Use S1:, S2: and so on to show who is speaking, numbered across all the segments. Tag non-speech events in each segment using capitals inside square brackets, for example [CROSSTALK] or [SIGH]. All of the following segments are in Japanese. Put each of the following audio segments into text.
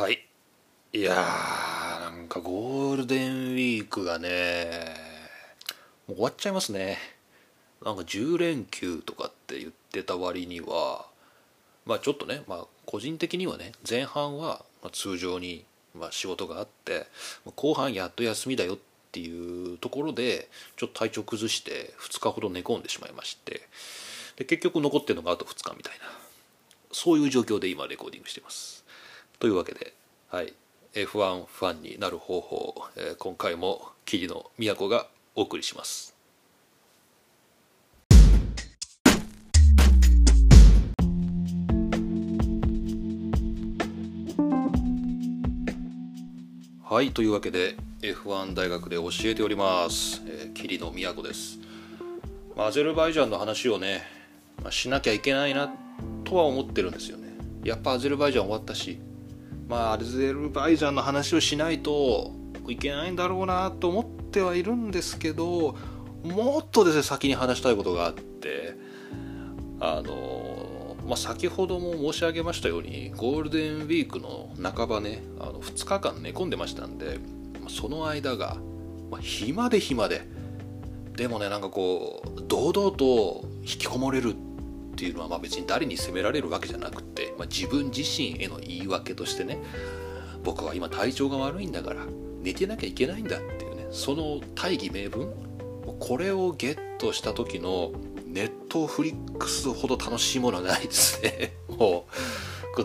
S1: はい。いやーなんかゴールデンウィークがねもう終わっちゃいますね。なんか10連休とかって言ってた割にはまあちょっとねまあ個人的にはね前半は通常にま仕事があって後半やっと休みだよっていうところでちょっと体調崩して2日ほど寝込んでしまいましてで結局残ってるのがあと2日みたいなそういう状況で今レコーディングしてます。というわけで、はい、F1 ファンになる方法、えー今回も桐野都がお送りします。はい。というわけで F1 大学で教えております、えー、桐野都です、アゼルバイジャンの話をね、まあ、しなきゃいけないなとは思ってるんですよね。やっぱアゼルバイジャン終わったしまあアゼルバイジャンの話をしないといけないんだろうなと思ってはいるんですけどもっとですね先に話したいことがあってあの、まあ、先ほども申し上げましたようにゴールデンウィークの半ばねあの2日間寝込んでましたんでその間が、まあ、暇で暇ででもねなんかこう堂々と引きこもれるってっていうのはまあ別に誰に責められるわけじゃなくて、まあ、自分自身への言い訳としてね僕は今体調が悪いんだから寝てなきゃいけないんだっていうねその大義名分これをゲットした時のネットフリックスほど楽しいものはないですね。[LAUGHS] もう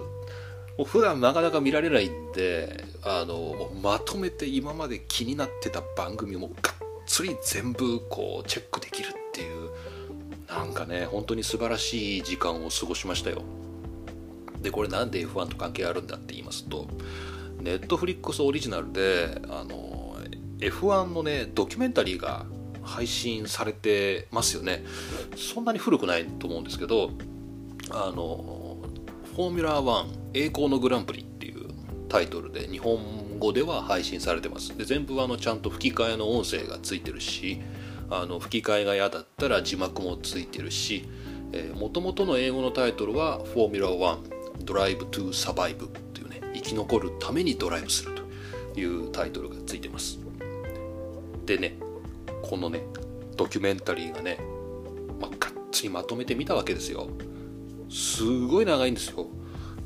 S1: もう普段なかなか見られないんであのまとめて今まで気になってた番組もがっつり全部こうチェックできるなんかね本当に素晴らしい時間を過ごしましたよ。でこれなんで F1 と関係あるんだって言いますとネットフリックスオリジナルであの F1 のねドキュメンタリーが配信されてますよね。そんなに古くないと思うんですけどあのフォーミュラー1栄光のグランプリっていうタイトルで日本語では配信されてます。で全部あのちゃんと吹き替えの音声がついてるしあの吹き替えが嫌だったら字幕もついてるしもともとの英語のタイトルは「フォーミュラー1ドライブ・トゥ・サバイブ」っていうね生き残るためにドライブするというタイトルがついてます。でねこのねドキュメンタリーがね、まあ、がっつりまとめてみたわけですよ。すごい長いんですよ。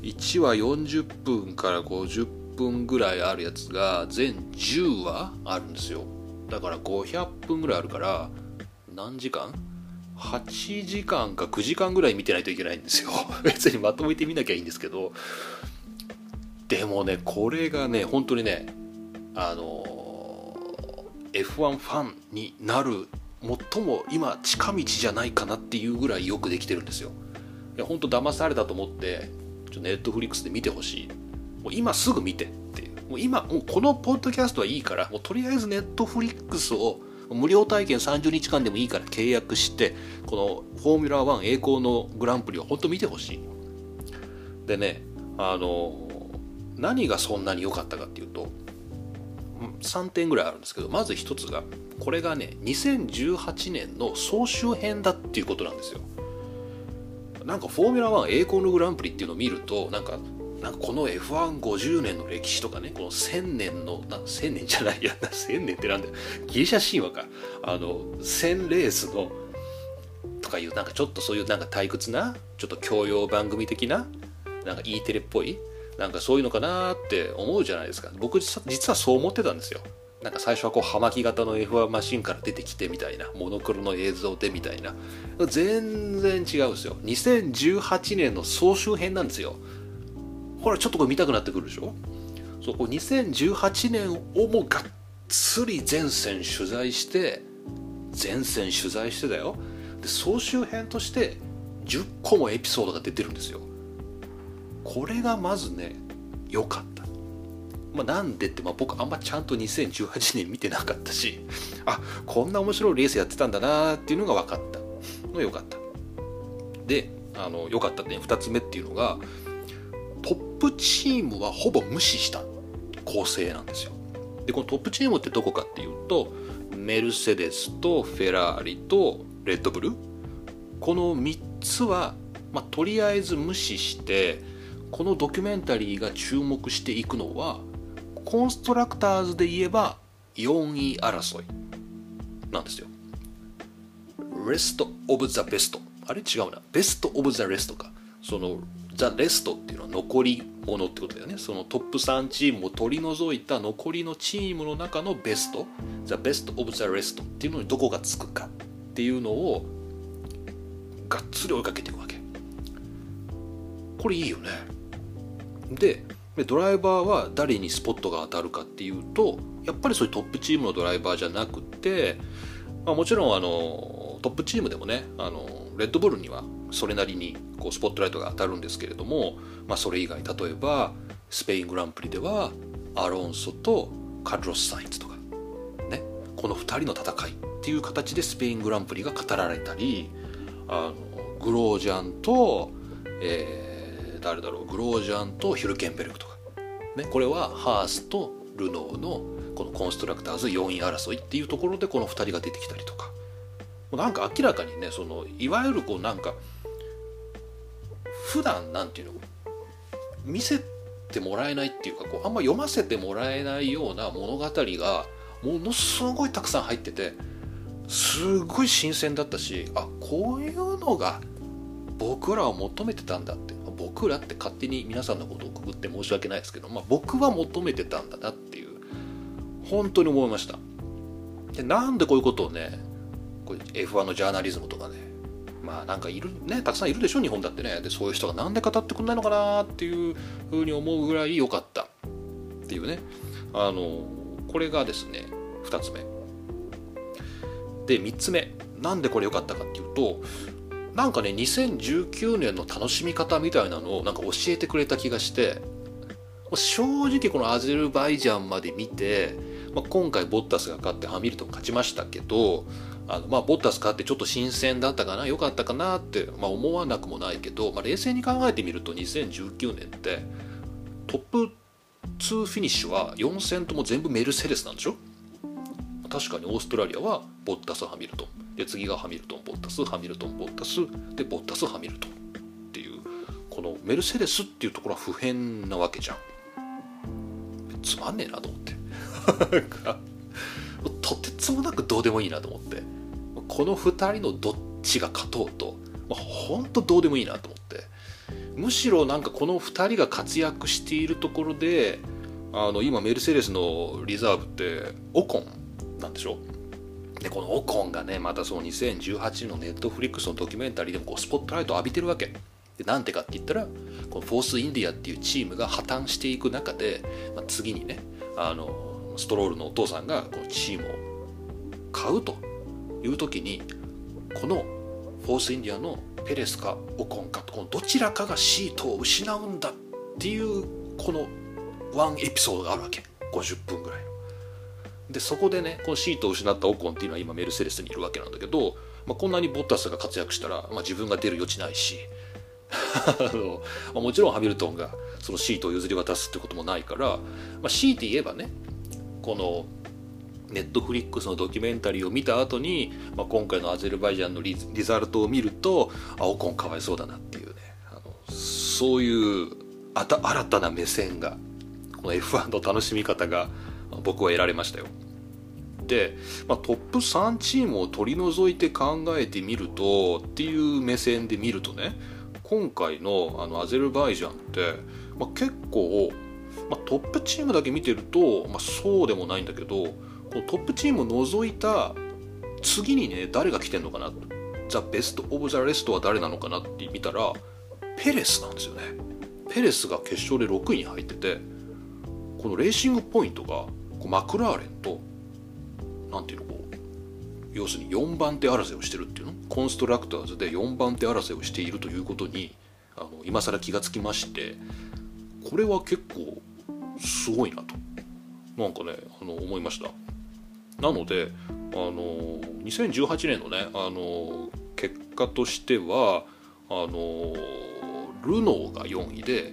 S1: 1話40分から50分ぐらいあるやつが全10話あるんですよ。だから500分ぐらいあるから何時間 ?8 時間か9時間ぐらい見てないといけないんですよ。[LAUGHS] 別にまとめてみなきゃいいんですけど。でもねこれがね本当にねあの F1 ファンになる最も今近道じゃないかなっていうぐらいよくできてるんですよ。いや本当騙されたと思ってちょネットフリックスで見てほしい。もう今すぐ見て。もう今もうこのポッドキャストはいいからもうとりあえずネットフリックスを無料体験30日間でもいいから契約してこのフォーミュラー1栄光のグランプリを本当見てほしい。でねあの何がそんなに良かったかっていうと3点ぐらいあるんですけどまず1つがこれがね2018年の総集編だっていうことなんですよ。なんかフォーミュラー1栄光のグランプリっていうのを見るとなんかなんかこの F150 年の歴史とかねこの1000年のな1000年じゃないや [LAUGHS] 1000年ってなんだよ。ギリシャ神話か。あの1000レースのとかいうなんかちょっとそういうなんか退屈なちょっと教養番組的ななんか E テレっぽいなんかそういうのかなって思うじゃないですか。僕実はそう思ってたんですよ。なんか最初はこう葉巻型の F1 マシンから出てきてみたいなモノクロの映像でみたいな。全然違うんですよ。2018年の総集編なんですよ。ほらちょっとこれ見たくなってくるでしょ？そうこう2018年をもがっつり全線取材して全線取材してだよ。で総集編として10個もエピソードが出てるんですよ。これがまずね良かった。まあ、なんでって、まあ、僕あんまちゃんと2018年見てなかったしあこんな面白いレースやってたんだなっていうのが分かったの良かった。であの良かった点2つ目っていうのがプチームはほぼ無視した構成なんですよ。でこのトップチームってどこかっていうとメルセデスとフェラーリとレッドブル。この3つは、まあ、とりあえず無視してこのドキュメンタリーが注目していくのはコンストラクターズで言えば4位争いなんですよ。レスト・オブ・ザ・ベストあれ？違うな。ベスト・オブ・ザ・レストか。そのザ・レストっていうのは残り物ってことだよね。そのトップ3チームを取り除いた残りのチームの中のベスト。ザ・ベスト・オブ・ザ・レストっていうのにどこがつくかっていうのをがっつり追いかけていくわけ。これいいよね。でドライバーは誰にスポットが当たるかっていうとやっぱりそういうトップチームのドライバーじゃなくて、まあ、もちろんあのトップチームでもねあのレッドブルにはそれなりにこうスポットライトが当たるんですけれども、まあ、それ以外例えばスペイングランプリではアロンソとカルロス・サインズとかねこの2人の戦いっていう形でスペイングランプリが語られたりあのグロージャンと、えー、誰だろうグロージャンとヒルケンベルクとか、ね、これはハースとルノーのこのコンストラクターズ4位争いっていうところでこの2人が出てきたりとか。なんか明らかにねそのいわゆるこうなんか普段なんていうの？見せてもらえないっていうかこうあんま読ませてもらえないような物語がものすごいたくさん入っててすごい新鮮だったしあこういうのが僕らは求めてたんだって僕らって勝手に皆さんのことをくぐって申し訳ないですけど、まあ、僕は求めてたんだなっていう本当に思いました。でなんでこういうことをねこれ F1 のジャーナリズムとかねまあなんかいるねたくさんいるでしょ日本だってね。でそういう人がなんで語ってくんないのかなっていうふうに思うぐらい良かったっていうね。あのこれがですね2つ目。で3つ目。なんでこれ良かったかっていうとなんかね2019年の楽しみ方みたいなのをなんか教えてくれた気がして正直このアゼルバイジャンまで見て、まあ、今回ボッタスが勝ってハミルトン勝ちましたけどあのまあボッタス勝ってちょっと新鮮だったかな良かったかなって、まあ、思わなくもないけど、まあ、冷静に考えてみると2019年ってトップ2フィニッシュは4戦とも全部メルセデスなんでしょ？確かにオーストラリアはボッタス・ハミルトン。で次がハミルトン・ボッタスハミルトン・ボッタスでボッタス・ハミルトン。っていうこのメルセデスっていうところは不変なわけじゃん。つまんねえなと思って。[LAUGHS] とてつもなくどうでもいいなと思って。この2人のどっちが勝とうと、まあ、ほんとどうでもいいなと思って。むしろなんかこの2人が活躍しているところであの今メルセデスのリザーブってオコンなんでしょ？でこのオコンがねまたその2018のネットフリックスのドキュメンタリーでもこうスポットライトを浴びてるわけ。でなんてかって言ったらこのフォースインディアっていうチームが破綻していく中で、まあ、次にねあのストロールのお父さんがこのチームを買うと。いう時にこのフォースインディアのペレスかオコンかこのどちらかがシートを失うんだっていうこのワンエピソードがあるわけ。50分ぐらい。でそこでねこのシートを失ったオコンっていうのは今メルセデスにいるわけなんだけど、まあ、こんなにボッタスが活躍したら、まあ、自分が出る余地ないし。[LAUGHS] あの、もちろんハミルトンがそのシートを譲り渡すってこともないから、まあ、強いて言えばねこのネットフリックスのドキュメンタリーを見た後に、まあ、今回のアゼルバイジャンのリザルトを見るとあオコンかわいそうだなっていうねあのそういうあた新たな目線がこの F1 の楽しみ方が僕は得られましたよ。で、まあ、トップ3チームを取り除いて考えてみるとっていう目線で見るとね今回のあのアゼルバイジャンって、まあ、結構、まあ、トップチームだけ見てると、まあ、そうでもないんだけどトップチームを除いた次にね誰が来てんのかな？ザ・ベスト・オブ・ザ・レストは誰なのかなって見たらペレスなんですよね。ペレスが決勝で6位に入っててこのレーシングポイントがこうマクラーレンと何ていうのこう要するに4番手争いをしてるっていうの？コンストラクターズで4番手争いをしているということにあの今更気がつきましてこれは結構すごいなと。なんかねあの思いました。なのであの2018年のねあの結果としてはあのルノーが4位で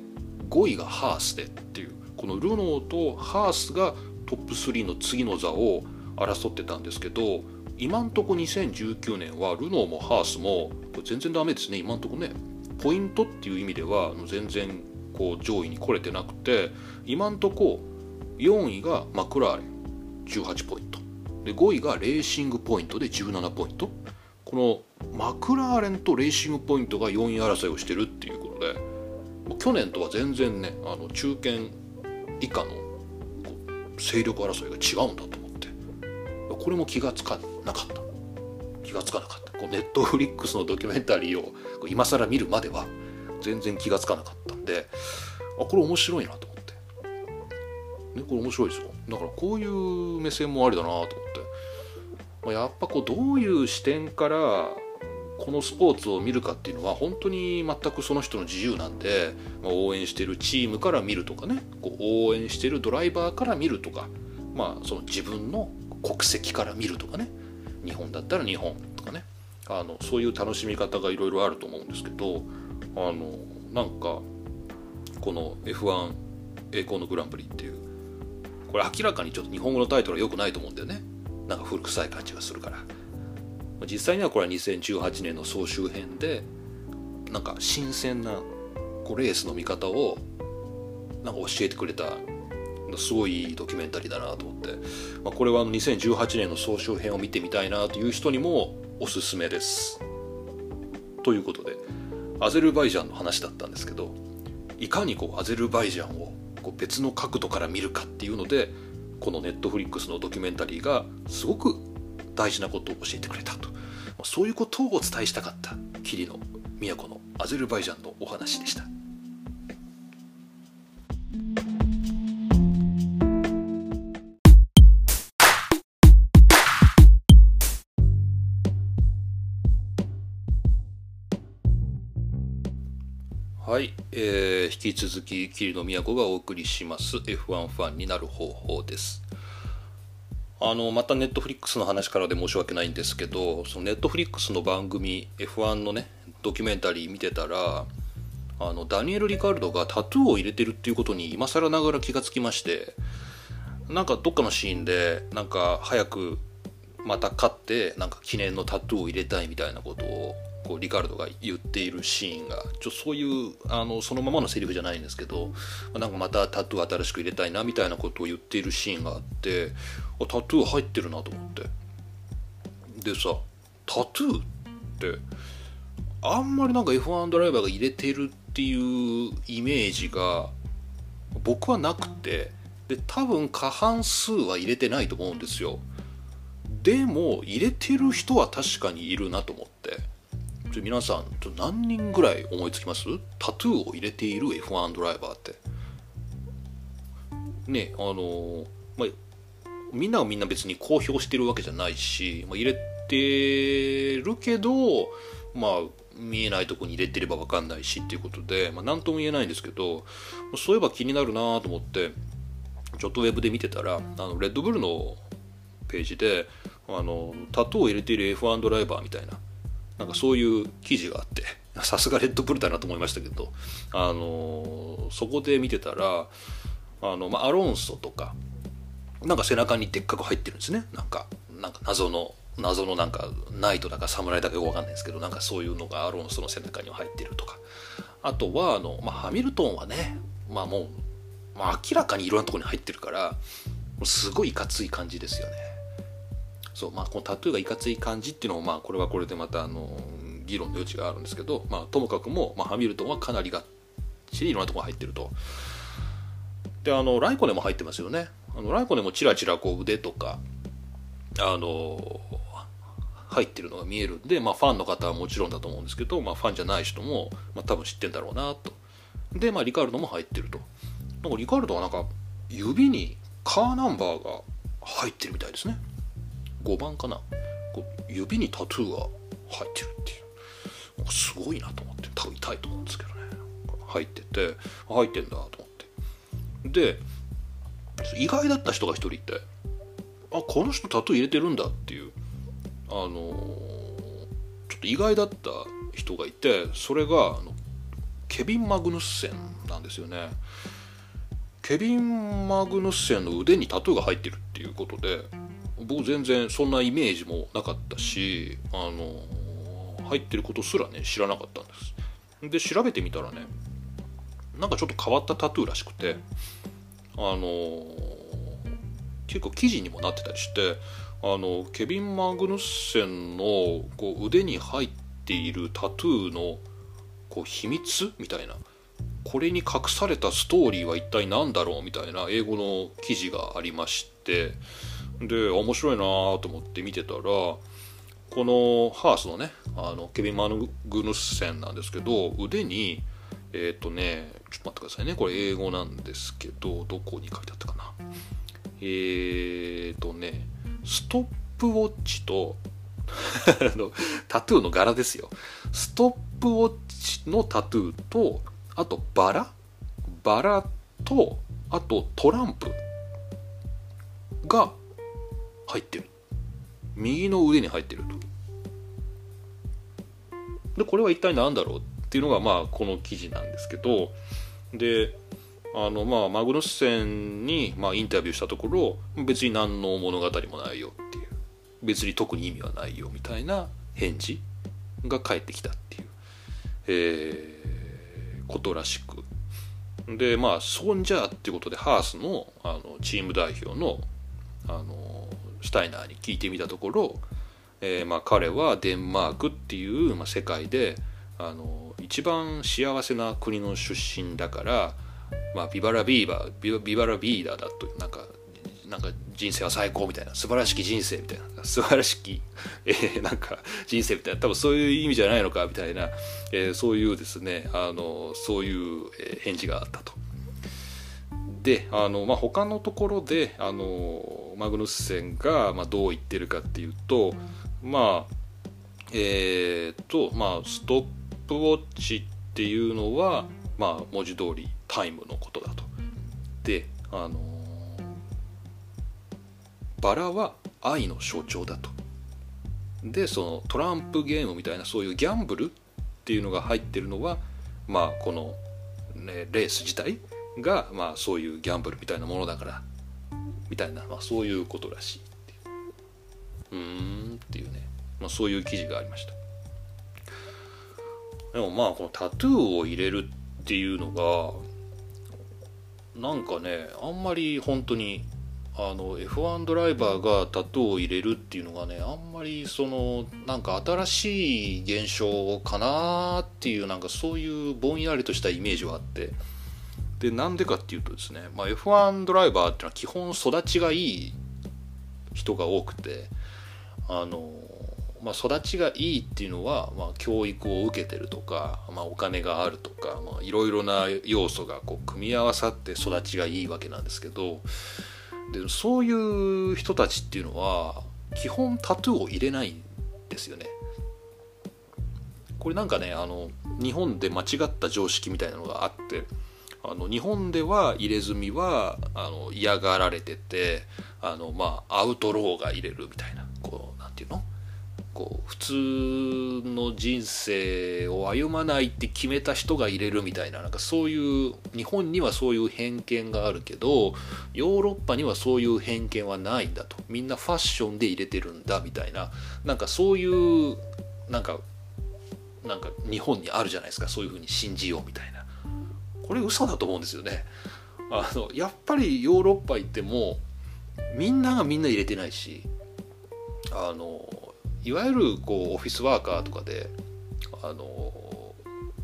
S1: 5位がハースでっていうこのルノーとハースがトップ3の次の座を争ってたんですけど今んとこ2019年はルノーもハースも全然ダメですね今んとこね。ポイントっていう意味では全然こう上位に来れてなくて今んとこ4位がマクラーレン18ポイント。で5位がレーシングポイントで17ポイント。このマクラーレンとレーシングポイントが4位争いをしてるっていうことで去年とは全然ねあの中堅以下の勢力争いが違うんだと思って。これも気がつかなかった。気がつかなかった。こうネットフリックスのドキュメンタリーを今更見るまでは全然気がつかなかったんであこれ面白いなと思って、ね、これ面白いですよ。だからこういう目線もありだなと思って、まあ、やっぱこうどういう視点からこのスポーツを見るかっていうのは本当に全くその人の自由なんで、まあ、応援してるチームから見るとかね。こう応援してるドライバーから見るとか、まあ、その自分の国籍から見るとかね。日本だったら日本とかね。あのそういう楽しみ方がいろいろあると思うんですけどあのなんかこの F1 栄光のグランプリっていうこれ明らかにちょっと日本語のタイトルは良くないと思うんだよね。なんか古臭い感じがするから。実際にはこれは2018年の総集編でなんか新鮮なこうレースの見方をなんか教えてくれたすごいいいドキュメンタリーだなと思って、まあ、これは2018年の総集編を見てみたいなという人にもおすすめです。ということでアゼルバイジャンの話だったんですけどいかにこうアゼルバイジャンをこう別の角度から見るかっていうのでこのネットフリックスのドキュメンタリーがすごく大事なことを教えてくれたとそういうことをお伝えしたかった霧の都のアゼルバイジャンのお話でした。えー、引き続き桐野都がお送りします。F1 ファンになる方法です。あのまたネットフリックスの話からで申し訳ないんですけどそのネットフリックスの番組 F1 のねドキュメンタリー見てたらあのダニエル・リカルドがタトゥーを入れてるっていうことに今更ながら気がつきましてなんかどっかのシーンでなんか早くまた勝ってなんか記念のタトゥーを入れたいみたいなことをこうリカルドが言っているシーンがちょそういうあのそのままのセリフじゃないんですけどなんかまたタトゥー新しく入れたいなみたいなことを言っているシーンがあってタトゥー入ってるなと思って。でさタトゥーってあんまりなんか F1 ドライバーが入れてるっていうイメージが僕はなくてで多分過半数は入れてないと思うんですよ。でも入れてる人は確かにいるなと思って。じゃ皆さん何人ぐらい思いつきます？タトゥーを入れている F1 ドライバーって。ねあのまあみんながみんな別に公表してるわけじゃないし、まあ、入れてるけどまあ見えないとこに入れてれば分かんないしっていうことで、まあ、何とも言えないんですけどそういえば気になるなと思ってちょっとウェブで見てたらあのレッドブルのページであのタトゥーを入れている F1 ドライバーみたいななんかそういう記事があってさすがレッドブルだなと思いましたけど、あのそこで見てたらあの、まあ、アロンソとかなんか背中にでっかく入ってるんですね。なんかなんか謎の謎のなんかナイトだか侍だかよくわかんないですけどなんかそういうのがアロンソの背中には入ってるとか。あとはあの、まあ、ハミルトンはねまあもう、まあ、明らかにいろんなとこに入ってるからすごいいかつい感じですよね。そうまあこのタトゥーがいかつい感じっていうのもまあこれはこれでまたあの議論の余地があるんですけど、まあ、ともかくも、まあ、ハミルトンはかなりがっちりいろんなところ入ってると。であのライコネも入ってますよね。あのライコネもチラチラこう腕とかあの入ってるのが見えるんで、まあ、ファンの方はもちろんだと思うんですけど、まあ、ファンじゃない人も、まあ、多分知ってんだろうなと。で、まあ、リカルドも入ってると。なんかリカルドはなんか指にカーナンバーが入ってるみたいですね。5番かな。こう指にタトゥーが入ってるっていう。すごいなと思って。多分痛いと思うんですけどね。入ってて入ってんだと思って。で意外だった人が一人いてあこの人タトゥー入れてるんだっていう。あのちょっと意外だった人がいてそれがあのケビン・マグヌッセンなんですよね。ケビン・マグヌッセンの腕にタトゥーが入ってるっていうことで僕全然そんなイメージもなかったしあの入ってることすらね知らなかったんです。で調べてみたらねなんかちょっと変わったタトゥーらしくてあの結構記事にもなってたりしてあのケビン・マグヌッセンのこう腕に入っているタトゥーのこう秘密みたいなこれに隠されたストーリーは一体何だろうみたいな英語の記事がありましてで面白いなと思って見てたらこのハースのねあのケビン・マヌグヌッセンなんですけど腕にえっ、ー、とねちょっと待ってくださいね。これ英語なんですけどどこに書いてあったかな。えっ、ー、とねストップウォッチと [LAUGHS] タトゥーの柄ですよ。ストップウォッチのタトゥーとあとバラ？バラとあとトランプが入ってる。右の腕に入ってると。でこれは一体何だろうっていうのがまあこの記事なんですけど。であのまあマグヌッセンにまあインタビューしたところ別に何の物語もないよっていう。別に特に意味はないよみたいな返事が返ってきたっていう、えー、ことらしく。でまあそんじゃあっていうことでハースのあのチーム代表のあのシュタイナーに聞いてみたところ、えーまあ、彼はデンマークっていう、まあ、世界であの一番幸せな国の出身だからまあ、ビバラビーバービバラビーダーだとなんかなんか人生は最高みたいな素晴らしき人生みたいな素晴らしき、えー、なんか人生みたいな多分そういう意味じゃないのかみたいな、えー、そういうですねあのそういう、返事があったと。であの、まあ、他のところであのマグヌッセンが、まあ、どう言ってるかっていうと、まあえっ、ー、とまあストップウォッチっていうのは、まあ、文字通りタイムのことだと。であのバラは愛の象徴だと。でそのトランプゲームみたいなそういうギャンブルっていうのが入ってるのはまあこの、ね、レース自体がまあそういうギャンブルみたいなものだからみたいな、まあ、そういうことらしいっていう。うーんっていうね、まあ、そういう記事がありました。でもまあこのタトゥーを入れるっていうのがなんかねあんまり本当にあの F1 ドライバーがタトゥーを入れるっていうのがねあんまりそのなんか新しい現象かなっていうなんかそういうぼんやりとしたイメージはあって。でなんでかっていうとですね、まあ、F1 ドライバーっていうのは基本育ちがいい人が多くてあのまあ、育ちがいいっていうのは、まあ、教育を受けてるとか、まあ、お金があるとかいろいろな要素がこう組み合わさって育ちがいいわけなんですけどでそういう人たちっていうのは基本タトゥーを入れないんですよね。これなんかねあの日本で間違った常識みたいなのがあってあの日本では入れ墨はあの嫌がられててあの、まあ、アウトローが入れるみたいなこうなんていうの？こう普通の人生を歩まないって決めた人が入れるみたいななんかそういう日本にはそういう偏見があるけどヨーロッパにはそういう偏見はないんだと。みんなファッションで入れてるんだみたいななんかそういうなんかなんか日本にあるじゃないですか。そういうふうに信じようみたいな。これ嘘だと思うんですよね。あのやっぱりヨーロッパ行ってもみんながみんな入れてないしあのいわゆるこうオフィスワーカーとかであの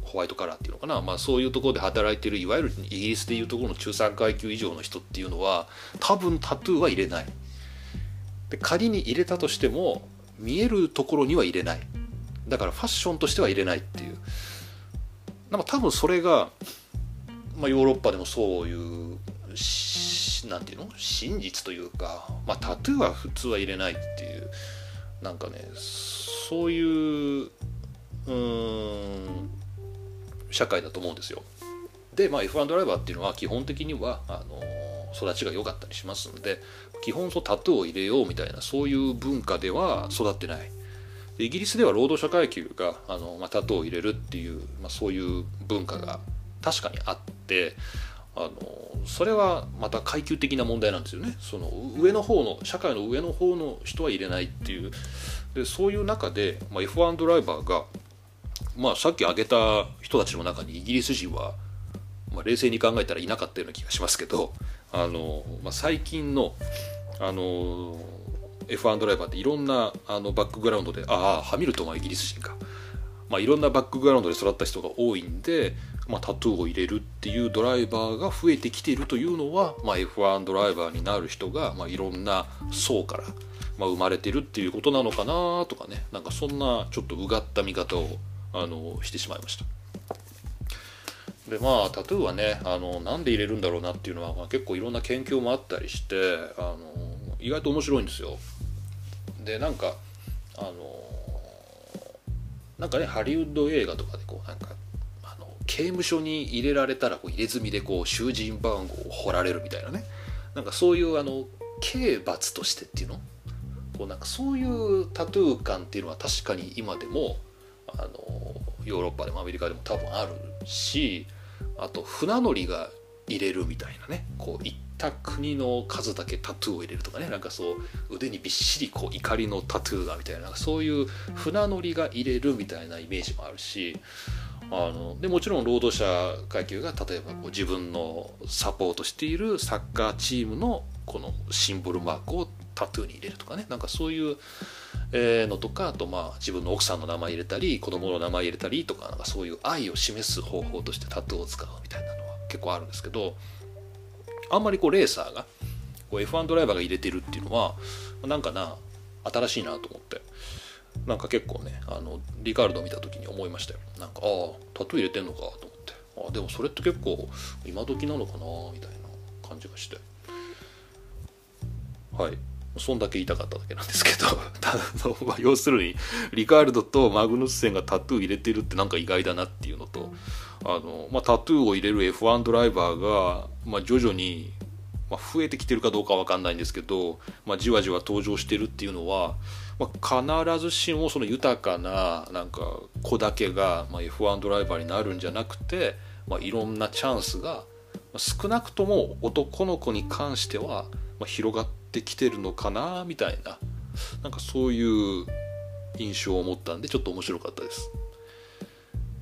S1: ホワイトカラーっていうのかな、まあ、そういうところで働いてるいわゆるイギリスでいうところの中産階級以上の人っていうのは多分タトゥーは入れない。で仮に入れたとしても見えるところには入れない。だからファッションとしては入れないっていう。なんか多分それが、まあ、ヨーロッパでもそういうなんていうの？真実というか、まあ、タトゥーは普通は入れないっていうなんかねそういううん社会だと思うんですよ。で、まあ、F1 ドライバーっていうのは基本的にはあの育ちが良かったりしますので基本そうタトゥーを入れようみたいなそういう文化では育ってない。イギリスでは労働者階級があの、まあ、タトゥーを入れるっていう、まあ、そういう文化が確かにあってあのそれはまた階級的な問題なんですよね。その上の方の社会の上の方の人は入れないっていう。でそういう中で、まあ、F1 ドライバーが、まあ、さっき挙げた人たちの中にイギリス人はまあ、冷静に考えたらいなかったような気がしますけどあの、まあ、最近のあの F1 ドライバーっていろんなあのバックグラウンドでああハミルトンはイギリス人か、まあ、いろんなバックグラウンドで育った人が多いんで、まあ、タトゥーを入れるっていうドライバーが増えてきているというのは、まあ、F1 ドライバーになる人が、まあ、いろんな層から、まあ、生まれてるっていうことなのかなとかねなんかそんなちょっとうがった見方をあのしてしまいました。でまあタトゥーはねあのなんで入れるんだろうなっていうのは、まあ、結構いろんな研究もあったりしてあの意外と面白いんですよ。でなんかあのなんかねハリウッド映画とかでこうなんか刑務所に入れられたらこう入れ墨でこう囚人番号を掘られるみたいなね。なんかそういうあの刑罰としてっていうの？こうなんかそういうタトゥー感っていうのは確かに今でもあのヨーロッパでもアメリカでも多分あるしあと船乗りが入れるみたいなね。こう行った国の数だけタトゥーを入れるとかね。なんかそう腕にびっしりこう怒りのタトゥーがみたいな。そういう船乗りが入れるみたいなイメージもあるし。あのでもちろん労働者階級が例えばこう自分のサポートしているサッカーチームのこのシンボルマークをタトゥーに入れるとかね。なんかそういうのとかあとまあ自分の奥さんの名前入れたり子供の名前入れたりとかなんかそういう愛を示す方法としてタトゥーを使うみたいなのは結構あるんですけどあんまりこうレーサーがこう F1 ドライバーが入れてるっていうのはなんかな新しいなと思って。なんか結構ねあのリカルド見た時に思いましたよ。なんかああタトゥー入れてんのかと思って。あでもそれって結構今時なのかなみたいな感じがして。はい。そんだけ言いたかっただけなんですけど。[LAUGHS] まあ、要するにリカルドとマグヌスセンがタトゥー入れてるってなんか意外だなっていうのとあの、まあ、タトゥーを入れる F1 ドライバーが、まあ、徐々に、まあ、増えてきてるかどうかわかんないんですけど、まあ、じわじわ登場してるっていうのは、まあ、必ずしもその豊かななんか子だけが、ま、F1 ドライバーになるんじゃなくて、まあ、いろんなチャンスが少なくとも男の子に関しては、ま、広がってきてるのかなみたいななんかそういう印象を持ったんでちょっと面白かったです。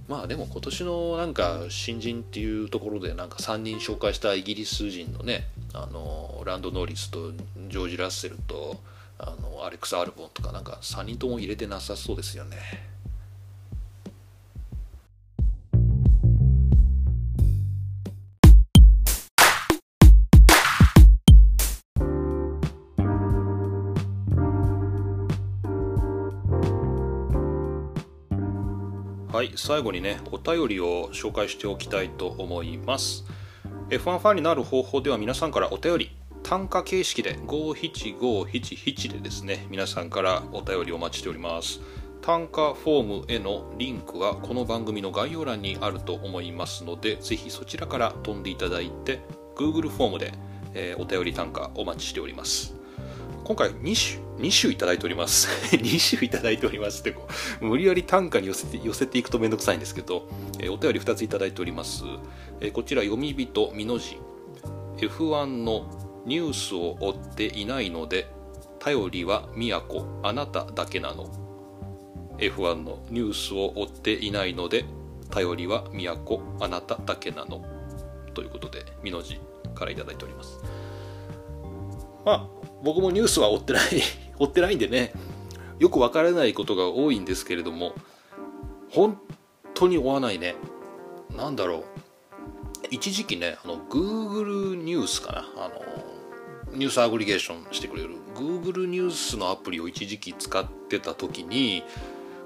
S1: まあでも今年のなんか新人っていうところでなんか3人紹介したイギリス人のねあのランド・ノーリスとジョージ・ラッセルとあのアレックス・アルボンとかなんか3人とも入れてなさそうですよね。はい最後にねお便りを紹介しておきたいと思います F1 ファンになる方法では皆さんからお便り単価形式で57577でですね皆さんからお便りお待ちしております。単価フォームへのリンクはこの番組の概要欄にあると思いますのでぜひそちらから飛んでいただいて Google フォームで、えー、お便り単価お待ちしております。今回2種2種いただいております。[LAUGHS] 2種いただいておりますってこう無理やり単価に寄せて寄せていくとめんどくさいんですけど、えー、お便り2ついただいております、えー、こちら読み人みの字。F1 のニュースを追っていないので頼りは都あなただけなの。F1 のニュースを追っていないので頼りは都あなただけなの。ということでみの字からいただいております。まあ僕もニュースは追ってない [LAUGHS] 追ってないんでねよくわからないことが多いんですけれども本当に追わないね。なんだろう。一時期ねあの Google ニュースかな。あのニュースアグリゲーションしてくれる。Google ニュースのアプリを一時期使ってた時に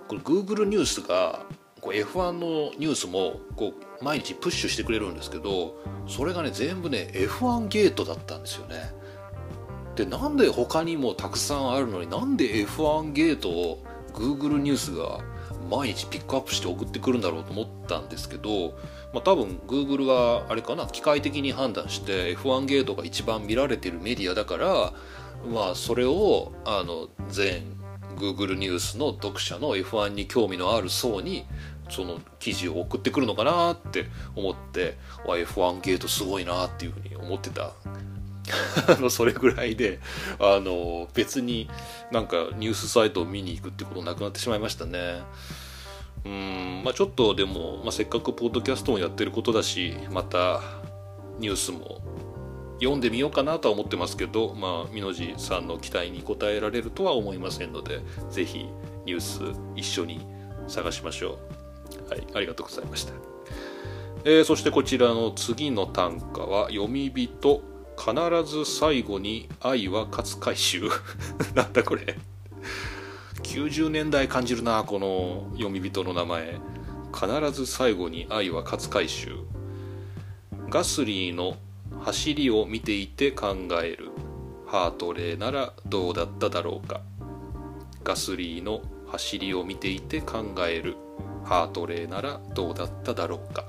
S1: これ Google ニュースがこう F1 のニュースもこう毎日プッシュしてくれるんですけどそれがね全部ね F1 ゲートだったんですよね。でなんで他にもたくさんあるのになんで F1 ゲートを Google ニュースが毎日ピックアップして送ってくるんだろうと思ったんですけど、まあ、多分 Google はあれかな機械的に判断して F1 ゲートが一番見られてるメディアだからまあそれをあの全 Google ニュースの読者の F1 に興味のある層にその記事を送ってくるのかなって思って F1 ゲートすごいなっていうふうに思ってた [LAUGHS] あのそれぐらいであの別になんかニュースサイトを見に行くってことなくなってしまいましたねうんまあちょっとでも、まあ、せっかくポッドキャストもやってることだしまたニュースも読んでみようかなとは思ってますけど、まあ、美濃路さんの期待に応えられるとは思いませんのでぜひニュース一緒に探しましょう。はい、ありがとうございました。えー、そしてこちらの次の短歌は「読み人必ず最後に愛は勝つ回収」[LAUGHS] なんだこれ。90年代感じるなこの読み人の名前。必ず最後に愛は勝つ回収。ガスリーの走りを見ていて考える。ハートレーならどうだっただろうか。ガスリーの走りを見ていて考える。ハートレーならどうだっただろうか。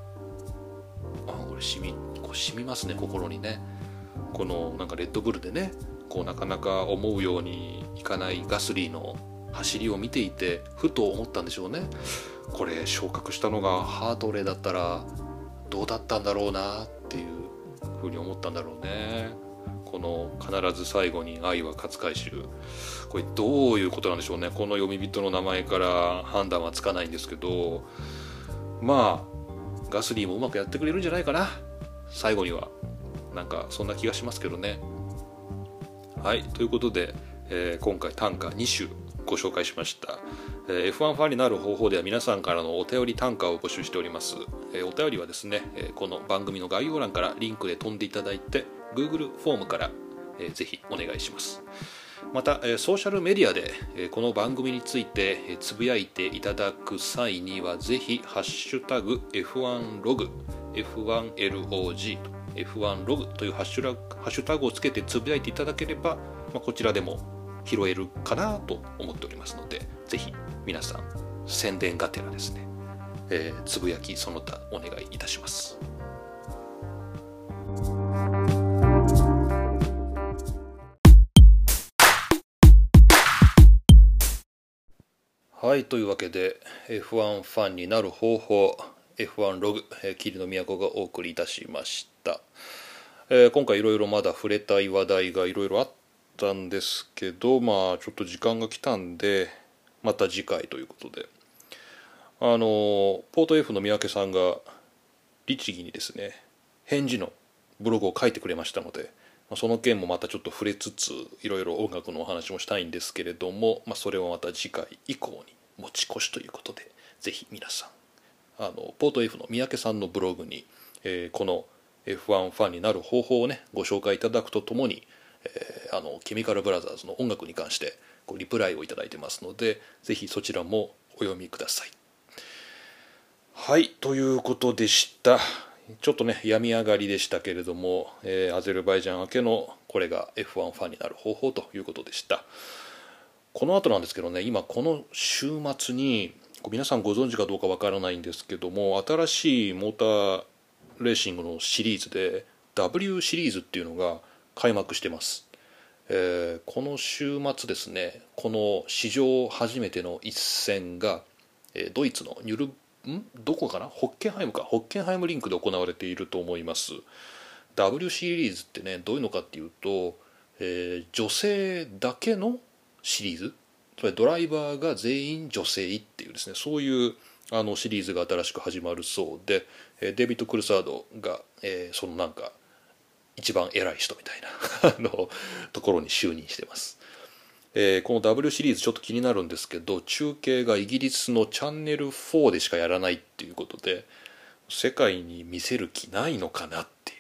S1: あこれしみこれ染みますね心にね。このなんかレッドブルでねこうなかなか思うようにいかないガスリーの走りを見ていてふと思ったんでしょうね。これ昇格したのがハートレーだったらどうだったんだろうなっていうふうに思ったんだろうね。この必ず最後に愛は勝つ回収。これどういうことなんでしょうね。この読み人の名前から判断はつかないんですけどまあガスリーもうまくやってくれるんじゃないかな。最後には。なんかそんな気がしますけどね。はいということで、えー、今回短歌2首ご紹介しました、え F1 ファンになる方法では皆さんからのお便り単価を募集しております、えお便りはですね、えこの番組の概要欄からリンクで飛んでいただいて Google フォームから、えぜひお願いします。またソーシャルメディアでこの番組についてつぶやいていただく際にはぜひハッシュタグ F1 ログ F1LOG と F1 ログというハッシュラハッシュタグをつけてつぶやいていただければ、まあ、こちらでも拾えるかなと思っておりますのでぜひ皆さん宣伝がてらですね、えー、つぶやきその他お願いいたします。はいというわけで F1 ファンになる方法 F1 ログ、えー、霧の都がお送りいたしました、えー、今回いろいろまだ触れたい話題がいろいろあったんですけどまあちょっと時間が来たんでまた次回ということで。あのポート F の三宅さんが律儀にですね返事のブログを書いてくれましたのでその件もまたちょっと触れつついろいろ音楽のお話もしたいんですけれども、まあ、それをまた次回以降に持ち越しということでぜひ皆さんあのポート F の三宅さんのブログに、えー、この F1 ファンになる方法をねご紹介いただくとともに、えー、あのケミカルブラザーズの音楽に関してこうリプライを頂いてますのでぜひそちらもお読みください。はいということでしたちょっとね病み上がりでしたけれども、えー、アゼルバイジャン明けのこれが F1 ファンになる方法ということでしたこの後なんですけどね今この週末に皆さんご存知かどうかわからないんですけども新しいモーターレーシングのシリーズで W シリーズっていうのが開幕してます、えー、この週末ですねこの史上初めての一戦が、えー、ドイツのニュルん？どこかな？ホッケンハイムか。ホッケンハイムリンクで行われていると思います。W シリーズってねどういうのかっていうと、えー、女性だけのシリーズつまりドライバーが全員女性っていうですねそういうあのシリーズが新しく始まるそうでデビッド・クルサードが、えー、そのなんか一番偉い人みたいな [LAUGHS] あのところに就任してます。えー、この W シリーズちょっと気になるんですけど中継がイギリスのチャンネル4でしかやらないっていうことで世界に見せる気ないのかなって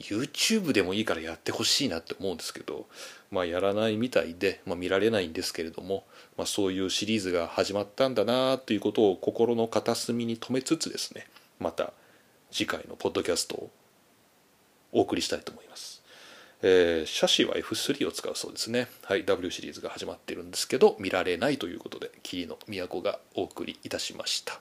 S1: YouTube でもいいからやってほしいなって思うんですけどまあやらないみたいで、まあ、見られないんですけれども、まあ、そういうシリーズが始まったんだなということを心の片隅に留めつつですねまた次回のポッドキャストをお送りしたいと思います。えー、シャシは F3 を使うそうですね。はい、W シリーズが始まってるんですけど、見られないということで、霧の都がお送りいたしました。